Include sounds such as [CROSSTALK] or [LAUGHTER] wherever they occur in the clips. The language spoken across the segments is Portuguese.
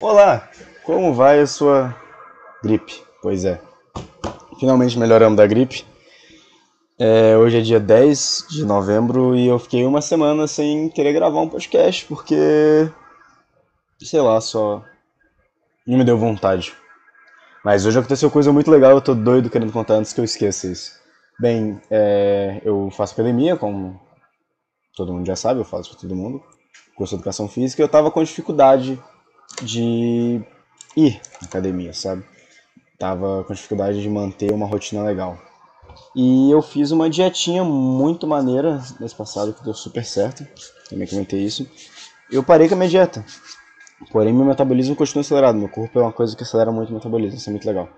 Olá, como vai a sua gripe? Pois é, finalmente melhoramos da gripe. É, hoje é dia 10 de novembro e eu fiquei uma semana sem querer gravar um podcast porque, sei lá, só não me deu vontade. Mas hoje aconteceu coisa muito legal, eu tô doido querendo contar antes que eu esqueça isso. Bem, é, eu faço academia, como todo mundo já sabe, eu faço para todo mundo, curso de educação física, e eu tava com dificuldade de ir na academia, sabe? Tava com dificuldade de manter uma rotina legal. E eu fiz uma dietinha muito maneira mês passado, que deu super certo, também comentei isso. Eu parei com a minha dieta, porém meu metabolismo continua acelerado, meu corpo é uma coisa que acelera muito o metabolismo, isso é muito legal.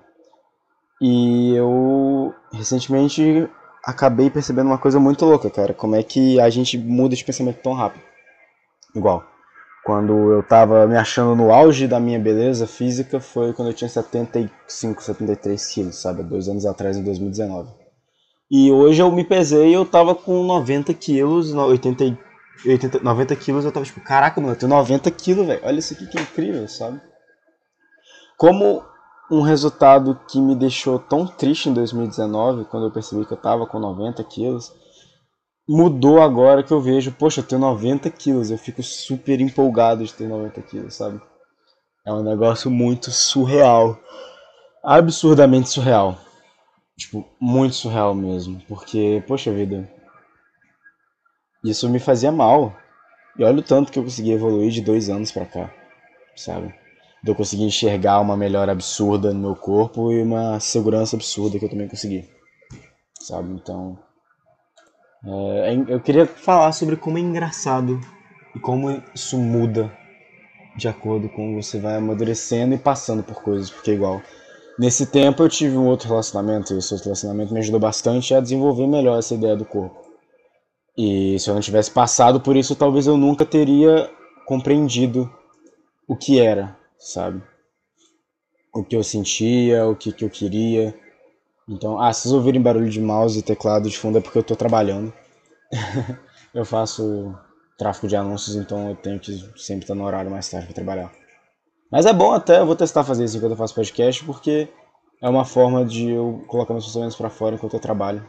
E eu recentemente acabei percebendo uma coisa muito louca, cara, como é que a gente muda de pensamento tão rápido. Igual, quando eu tava me achando no auge da minha beleza física foi quando eu tinha 75, 73 quilos, sabe? Dois anos atrás, em 2019. E hoje eu me pesei e eu tava com 90 quilos, 80, 80, 90 quilos, eu tava tipo, caraca, mano, eu tenho 90 quilos, velho. Olha isso aqui que incrível, sabe? Como um resultado que me deixou tão triste em 2019, quando eu percebi que eu tava com 90 quilos, mudou agora que eu vejo, poxa, eu tenho 90 quilos, eu fico super empolgado de ter 90 quilos, sabe? É um negócio muito surreal. Absurdamente surreal. Tipo, muito surreal mesmo. Porque, poxa vida, isso me fazia mal. E olha o tanto que eu consegui evoluir de dois anos pra cá, sabe? De eu conseguir enxergar uma melhora absurda no meu corpo e uma segurança absurda que eu também consegui, sabe? Então, é, é eu queria falar sobre como é engraçado e como isso muda de acordo com você vai amadurecendo e passando por coisas, porque igual nesse tempo eu tive um outro relacionamento e esse outro relacionamento me ajudou bastante a desenvolver melhor essa ideia do corpo. E se eu não tivesse passado por isso, talvez eu nunca teria compreendido o que era, sabe? O que eu sentia, o que, que eu queria. Então, ah, se vocês ouvirem barulho de mouse e teclado de fundo é porque eu estou trabalhando. [LAUGHS] eu faço tráfego de anúncios, então eu tenho que sempre estar no horário mais tarde para trabalhar. Mas é bom até, eu vou testar fazer isso enquanto eu faço podcast, porque é uma forma de eu colocar meus pensamentos para fora enquanto eu trabalho.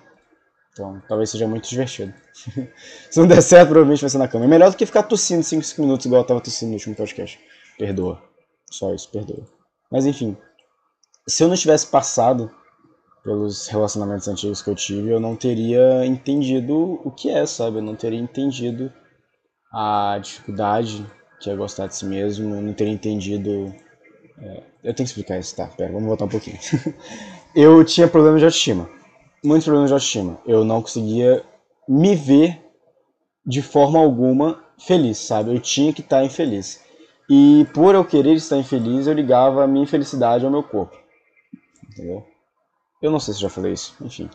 Então, talvez seja muito divertido. [LAUGHS] Se não der certo, provavelmente vai ser na cama. É melhor do que ficar tossindo 5, 5 minutos igual eu tava tossindo no último podcast. Perdoa. Só isso, perdoa. Mas enfim, se eu não tivesse passado pelos relacionamentos antigos que eu tive, eu não teria entendido o que é, sabe? Eu não teria entendido a dificuldade que é gostar de si mesmo, eu não teria entendido. É, eu tenho que explicar isso, tá? Pera, vamos voltar um pouquinho. [LAUGHS] eu tinha problemas de autoestima, muitos problemas de autoestima. Eu não conseguia me ver de forma alguma feliz, sabe? Eu tinha que estar infeliz. E por eu querer estar infeliz, eu ligava a minha infelicidade ao meu corpo. Entendeu? Eu não sei se já falei isso, enfim.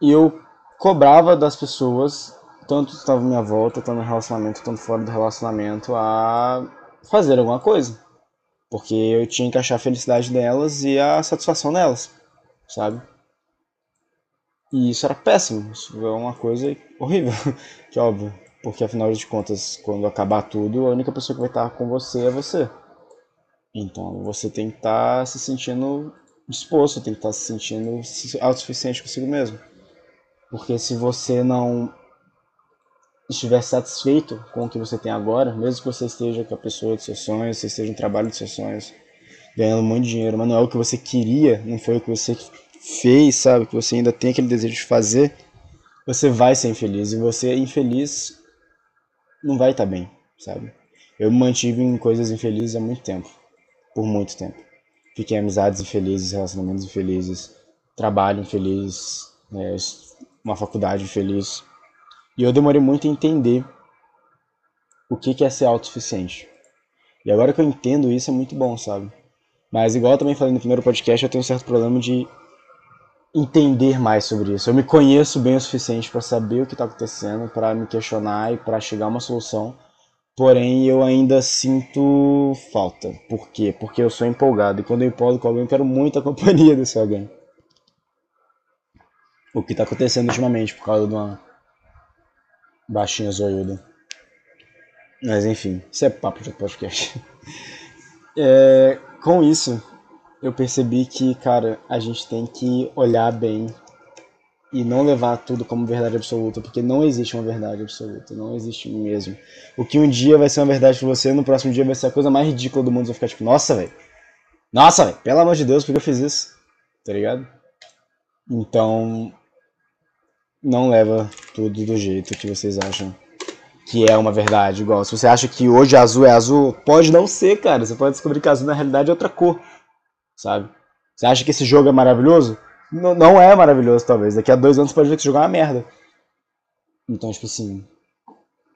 E eu cobrava das pessoas, tanto à minha volta, tanto no relacionamento, tanto fora do relacionamento, a fazer alguma coisa. Porque eu tinha que achar a felicidade delas e a satisfação delas, sabe? E isso era péssimo, isso é uma coisa horrível, [LAUGHS] que óbvio. Porque afinal de contas, quando acabar tudo, a única pessoa que vai estar com você é você. Então você tem que estar se sentindo disposto, tem que estar se sentindo autossuficiente consigo mesmo. Porque se você não estiver satisfeito com o que você tem agora, mesmo que você esteja com a pessoa dos seus sonhos, você esteja no trabalho dos seus sonhos, ganhando muito dinheiro, mas não é o que você queria, não foi o que você fez, sabe? Que você ainda tem aquele desejo de fazer, você vai ser infeliz. E você infeliz não vai estar bem, sabe? Eu me mantive em coisas infelizes há muito tempo. Por muito tempo. Fiquei em amizades infelizes, relacionamentos infelizes, trabalho infeliz, né, uma faculdade infeliz. E eu demorei muito a entender o que é ser autossuficiente. E agora que eu entendo isso é muito bom, sabe? Mas igual eu também falei no primeiro podcast, eu tenho um certo problema de entender mais sobre isso. Eu me conheço bem o suficiente para saber o que está acontecendo, para me questionar e para chegar a uma solução Porém, eu ainda sinto falta. Por quê? Porque eu sou empolgado. E quando eu empolgo com alguém, eu quero muito a [LAUGHS] companhia desse alguém. O que está acontecendo ultimamente por causa de uma baixinha zoiuda. Mas enfim, isso é papo de podcast. [LAUGHS] é, com isso, eu percebi que, cara, a gente tem que olhar bem e não levar tudo como verdade absoluta, porque não existe uma verdade absoluta, não existe mesmo. O que um dia vai ser uma verdade pra você, no próximo dia vai ser a coisa mais ridícula do mundo, você vai ficar tipo, nossa, velho. Nossa, velho, pelo amor de Deus, por que eu fiz isso? Tá ligado? Então, não leva tudo do jeito que vocês acham que é uma verdade. Igual, se você acha que hoje azul é azul, pode não ser, cara. Você pode descobrir que azul na realidade é outra cor, sabe? Você acha que esse jogo é maravilhoso? Não, é maravilhoso, talvez. Daqui a dois anos pode ver que esse é uma merda. Então, tipo assim.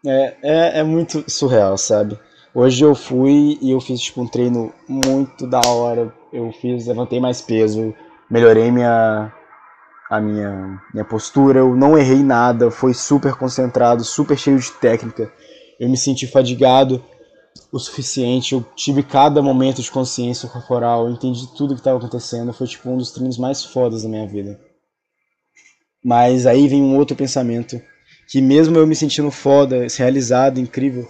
É, é, é muito surreal, sabe? Hoje eu fui e eu fiz tipo, um treino muito da hora. Eu fiz, levantei mais peso, melhorei minha, a minha, minha postura, eu não errei nada, foi super concentrado, super cheio de técnica. Eu me senti fadigado o suficiente, eu tive cada momento de consciência corporal, eu entendi tudo que estava acontecendo, foi tipo um dos treinos mais fodas da minha vida. Mas aí vem um outro pensamento, que mesmo eu me sentindo foda, realizado, incrível,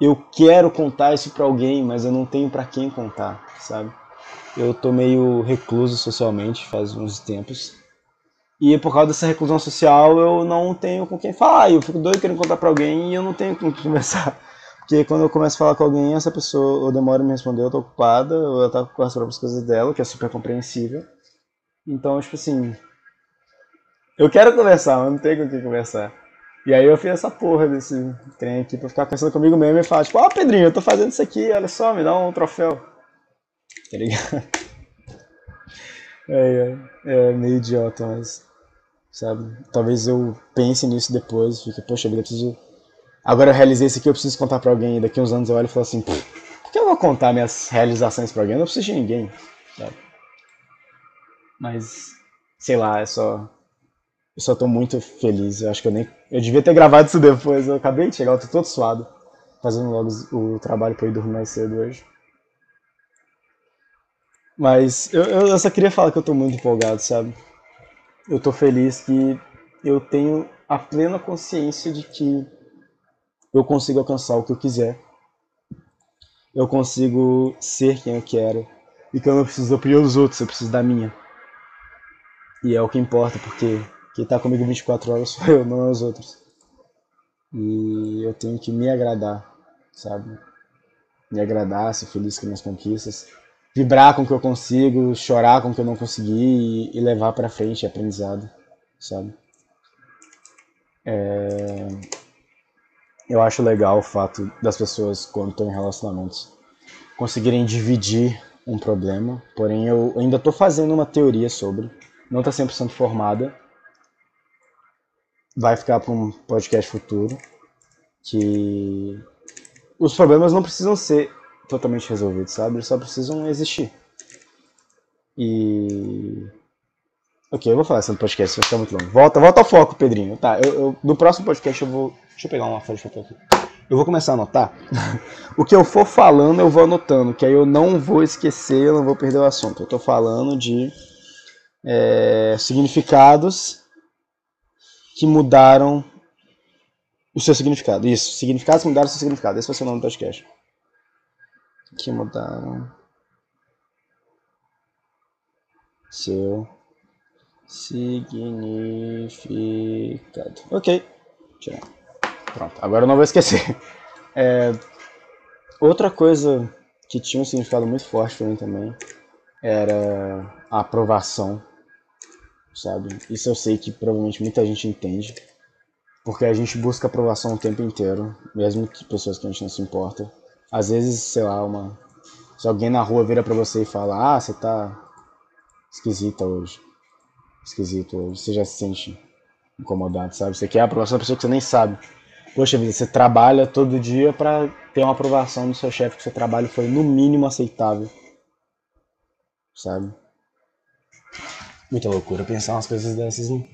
eu quero contar isso para alguém, mas eu não tenho para quem contar, sabe? Eu tô meio recluso socialmente faz uns tempos. E por causa dessa reclusão social, eu não tenho com quem falar. Eu fico doido querendo contar pra alguém e eu não tenho com quem [LAUGHS] conversar. Porque quando eu começo a falar com alguém, essa pessoa ou demora me responder, eu tô ocupada, ou ela tá com as próprias coisas dela, que é super compreensível. Então, tipo assim. Eu quero conversar, mas não tenho com quem conversar. E aí eu fiz essa porra desse trem aqui pra ficar conversando comigo mesmo e falar, tipo, ó oh, Pedrinho, eu tô fazendo isso aqui, olha só, me dá um troféu. Tá ligado? É, é, é meio idiota, mas sabe? Talvez eu pense nisso depois, fique, poxa eu preciso. Agora eu realizei isso aqui, eu preciso contar pra alguém. Daqui uns anos eu olho e falo assim, por que eu vou contar minhas realizações pra alguém? Eu não preciso de ninguém, sabe? Mas, sei lá, é só. Eu só tô muito feliz. Eu acho que eu nem. Eu devia ter gravado isso depois. Eu acabei de chegar, eu tô todo suado. Fazendo logo o trabalho pra ir dormir mais cedo hoje. Mas eu, eu só queria falar que eu tô muito empolgado, sabe? eu tô feliz que eu tenho a plena consciência de que eu consigo alcançar o que eu quiser. Eu consigo ser quem eu quero. E que eu não preciso opinião dos outros, eu preciso da minha. E é o que importa, porque quem tá comigo 24 horas sou eu, não é os outros. E eu tenho que me agradar, sabe? Me agradar, ser feliz com minhas conquistas vibrar com o que eu consigo, chorar com o que eu não consegui e, e levar para frente aprendizado, sabe? É... Eu acho legal o fato das pessoas, quando estão em relacionamentos, conseguirem dividir um problema, porém eu ainda estou fazendo uma teoria sobre, não está 100% formada, vai ficar para um podcast futuro, que os problemas não precisam ser totalmente resolvidos, sabe? Eles só precisam existir. E. Ok, eu vou falar isso no podcast, vai ficar muito longo. Volta, volta ao foco, Pedrinho. Tá, eu, eu, no próximo podcast eu vou. Deixa eu pegar uma folha de papel aqui. Eu vou começar a anotar. [LAUGHS] o que eu for falando, eu vou anotando, que aí eu não vou esquecer, eu não vou perder o assunto. Eu tô falando de é, significados que mudaram o seu significado. Isso, significados que mudaram o seu significado. Esse vai ser o nome do podcast que mudaram seu significado. Ok, tirar. Pronto, agora eu não vou esquecer. [LAUGHS] É, outra coisa que tinha um significado muito forte para mim também era a aprovação, sabe? Isso eu sei que provavelmente muita gente entende, porque a gente busca aprovação o tempo inteiro, mesmo que pessoas que a gente não se importa. Às vezes, sei lá, uma. Se alguém na rua vira pra você e fala, ah, você tá esquisita hoje. Esquisito. Você já se sente incomodado, sabe? Você quer a aprovação da pessoa que você nem sabe. Poxa vida, você trabalha todo dia para ter uma aprovação do seu chefe que seu trabalho foi no mínimo aceitável. Sabe? Muita loucura pensar umas coisas dessas, né?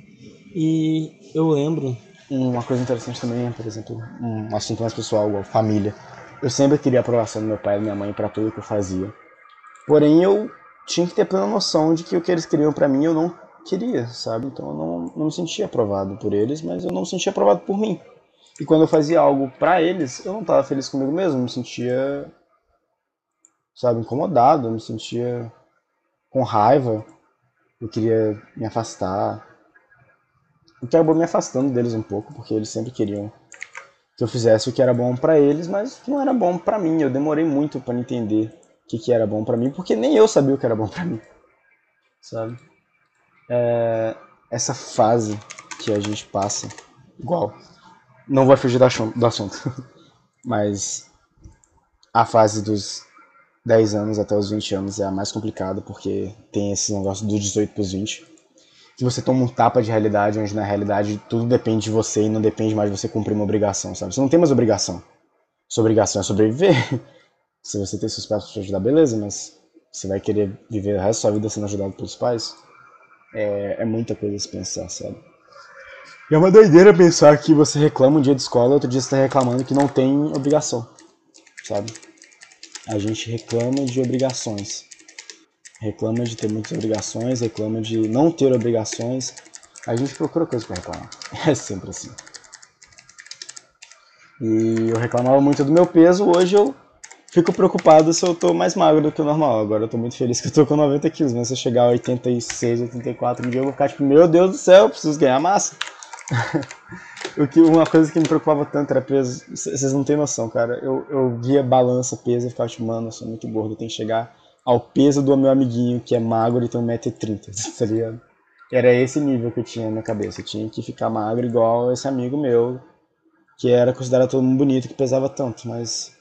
E eu lembro uma coisa interessante também, por exemplo, um assunto mais pessoal, igual família. Eu sempre queria a aprovação do meu pai e da minha mãe para tudo que eu fazia. Porém, eu tinha que ter plena noção de que o que eles queriam para mim eu não queria, sabe? Então eu não, não me sentia aprovado por eles, mas eu não me sentia aprovado por mim. E quando eu fazia algo para eles, eu não estava feliz comigo mesmo, eu me sentia sabe, incomodado, eu me sentia com raiva, eu queria me afastar. E acabou me afastando deles um pouco, porque eles sempre queriam que eu fizesse o que era bom para eles, mas não era bom para mim. Eu demorei muito para entender o que, que era bom para mim, porque nem eu sabia o que era bom para mim, sabe? É, essa fase que a gente passa, igual, não vou fugir do assunto, [LAUGHS] mas a fase dos 10 anos até os 20 anos é a mais complicada, porque tem esse negócio dos 18 para os 20 que você toma um tapa de realidade, onde na realidade tudo depende de você e não depende mais de você cumprir uma obrigação, sabe? Você não tem mais obrigação. Sua obrigação é sobreviver. [LAUGHS] Se você tem seus pais para te ajudar, beleza, mas você vai querer viver o resto da sua vida sendo ajudado pelos pais? É, é muita coisa a se pensar, sabe? E é uma doideira pensar que você reclama um dia de escola, outro dia você está reclamando que não tem obrigação, sabe? A gente reclama de obrigações reclama de ter muitas obrigações, reclama de não ter obrigações. A gente procura coisa para reclamar. [LAUGHS] É sempre assim. E eu reclamava muito do meu peso, hoje eu fico preocupado se eu tô mais magro do que o normal. Agora eu tô muito feliz que eu tô com 90 quilos, mas se eu chegar a 86, 84 um dia eu vou ficar tipo, meu Deus do céu, eu preciso ganhar massa. [LAUGHS] o que, uma coisa que me preocupava tanto era peso. Vocês não têm noção, cara. Eu, eu via balança, peso e ficava tipo, mano, eu sou muito gordo, eu tenho que chegar ao peso do meu amiguinho que é magro e tem 1,30m, [LAUGHS] tá ligado? Era esse nível que eu tinha na cabeça. Eu tinha que ficar magro igual esse amigo meu, que era considerado todo mundo bonito, que pesava tanto, mas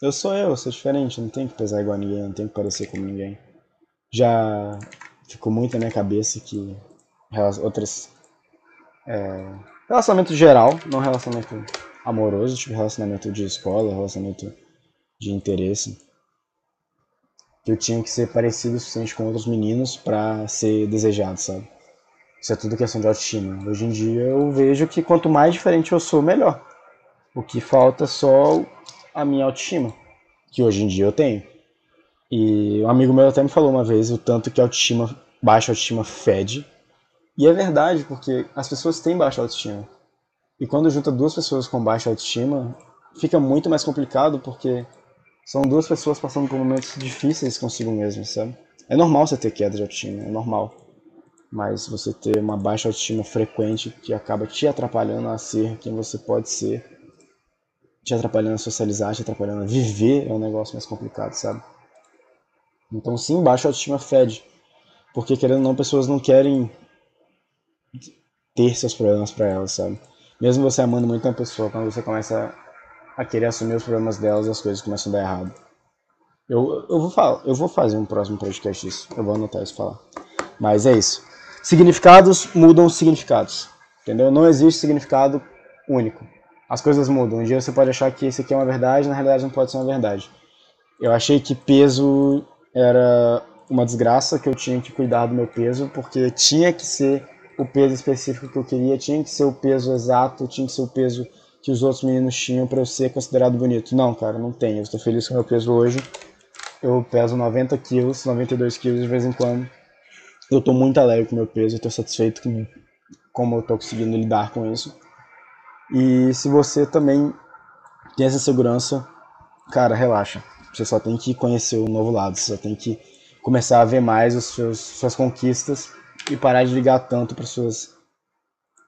eu sou eu, eu sou diferente, não tenho que pesar igual a ninguém, não tenho que parecer como ninguém. Já ficou muito na minha cabeça que outras. É, relacionamento geral, não relacionamento amoroso, tipo relacionamento de escola, relacionamento de interesse que eu tinha que ser parecido o suficiente com outros meninos para ser desejado, sabe? Isso é tudo questão de autoestima. Hoje em dia eu vejo que quanto mais diferente eu sou, melhor. O que falta é só a minha autoestima, que hoje em dia eu tenho. E um amigo meu até me falou uma vez o tanto que a autoestima, baixa autoestima fede. E é verdade, porque as pessoas têm baixa autoestima. E quando junta duas pessoas com baixa autoestima, fica muito mais complicado, porque são duas pessoas passando por momentos difíceis consigo mesmo, sabe? É normal você ter queda de autoestima, é normal. Mas você ter uma baixa autoestima frequente que acaba te atrapalhando a ser quem você pode ser, te atrapalhando a socializar, te atrapalhando a viver, é um negócio mais complicado, sabe? Então, sim, baixa autoestima fede. Porque, querendo ou não, pessoas não querem ter seus problemas para elas, sabe? Mesmo você amando muito uma pessoa, quando você começa a querer assumir os problemas delas, as coisas começam a dar errado. Eu, eu, vou, falar, eu vou fazer um próximo podcast disso. Eu vou anotar isso falar. Mas é isso. Significados mudam significados. Entendeu? Não existe significado único. As coisas mudam. Um dia você pode achar que esse aqui é uma verdade, na realidade não pode ser uma verdade. Eu achei que peso era uma desgraça, que eu tinha que cuidar do meu peso, porque tinha que ser o peso específico que eu queria, tinha que ser o peso exato, tinha que ser o peso que os outros meninos tinham para eu ser considerado bonito. Não, cara, não tem. Eu estou feliz com o meu peso hoje. Eu peso 90 quilos, 92 quilos de vez em quando. Eu estou muito alegre com o meu peso, estou satisfeito com como eu estou conseguindo lidar com isso. E se você também tem essa segurança, cara, relaxa. Você só tem que conhecer o novo lado, você só tem que começar a ver mais os seus, suas conquistas e parar de ligar tanto para suas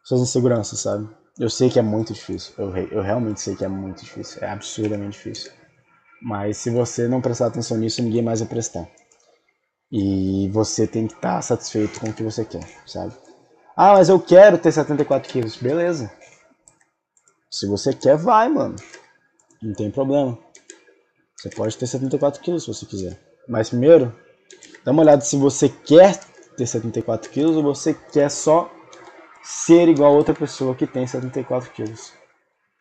suas inseguranças, sabe? Eu sei que é muito difícil. Eu, eu realmente sei que é muito difícil. É absurdamente difícil. Mas se você não prestar atenção nisso, ninguém mais vai prestar. E você tem que estar satisfeito com o que você quer, sabe? Ah, mas eu quero ter 74 quilos. Beleza. Se você quer, vai, mano. Não tem problema. Você pode ter 74 quilos se você quiser. Mas primeiro, dá uma olhada se você quer ter 74 quilos ou você quer só ser igual a outra pessoa que tem 74 quilos.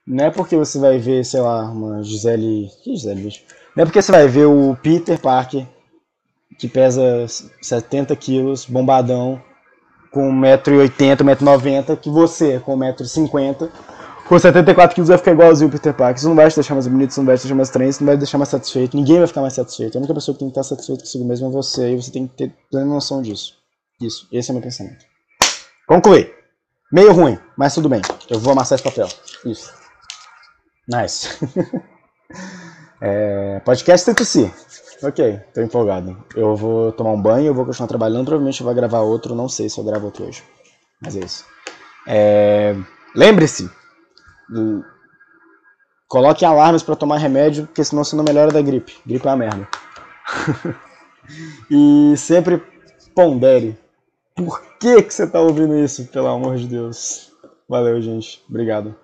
Não é porque você vai ver, sei lá, uma Gisele. Que Gisele, bicho? Não é porque você vai ver o Peter Parker, que pesa 70 quilos, bombadão, com 1,80m, 1,90m, que você, com 1,50m, com 74 quilos vai ficar igualzinho o Peter Parker. Isso não vai te deixar mais bonito, isso não vai te deixar mais estranho, isso não vai te deixar mais satisfeito. Ninguém vai ficar mais satisfeito. A única pessoa que tem que estar satisfeito consigo mesmo é você, e você tem que ter plena noção disso. Isso, esse é meu pensamento. Concluir. Meio ruim, mas tudo bem. Eu vou amassar esse papel. Isso. Nice. [LAUGHS] é, podcast ser. Ok, tô empolgado. Eu vou tomar um banho, eu vou continuar trabalhando, provavelmente eu vou gravar outro, não sei se eu gravo outro hoje. Mas é isso. É... Lembre-se, coloque alarmes para tomar remédio, porque senão você não melhora da gripe. Gripe é uma merda. [LAUGHS] e sempre pondere. Por que, que você tá ouvindo isso, pelo amor de Deus? Valeu, gente. Obrigado.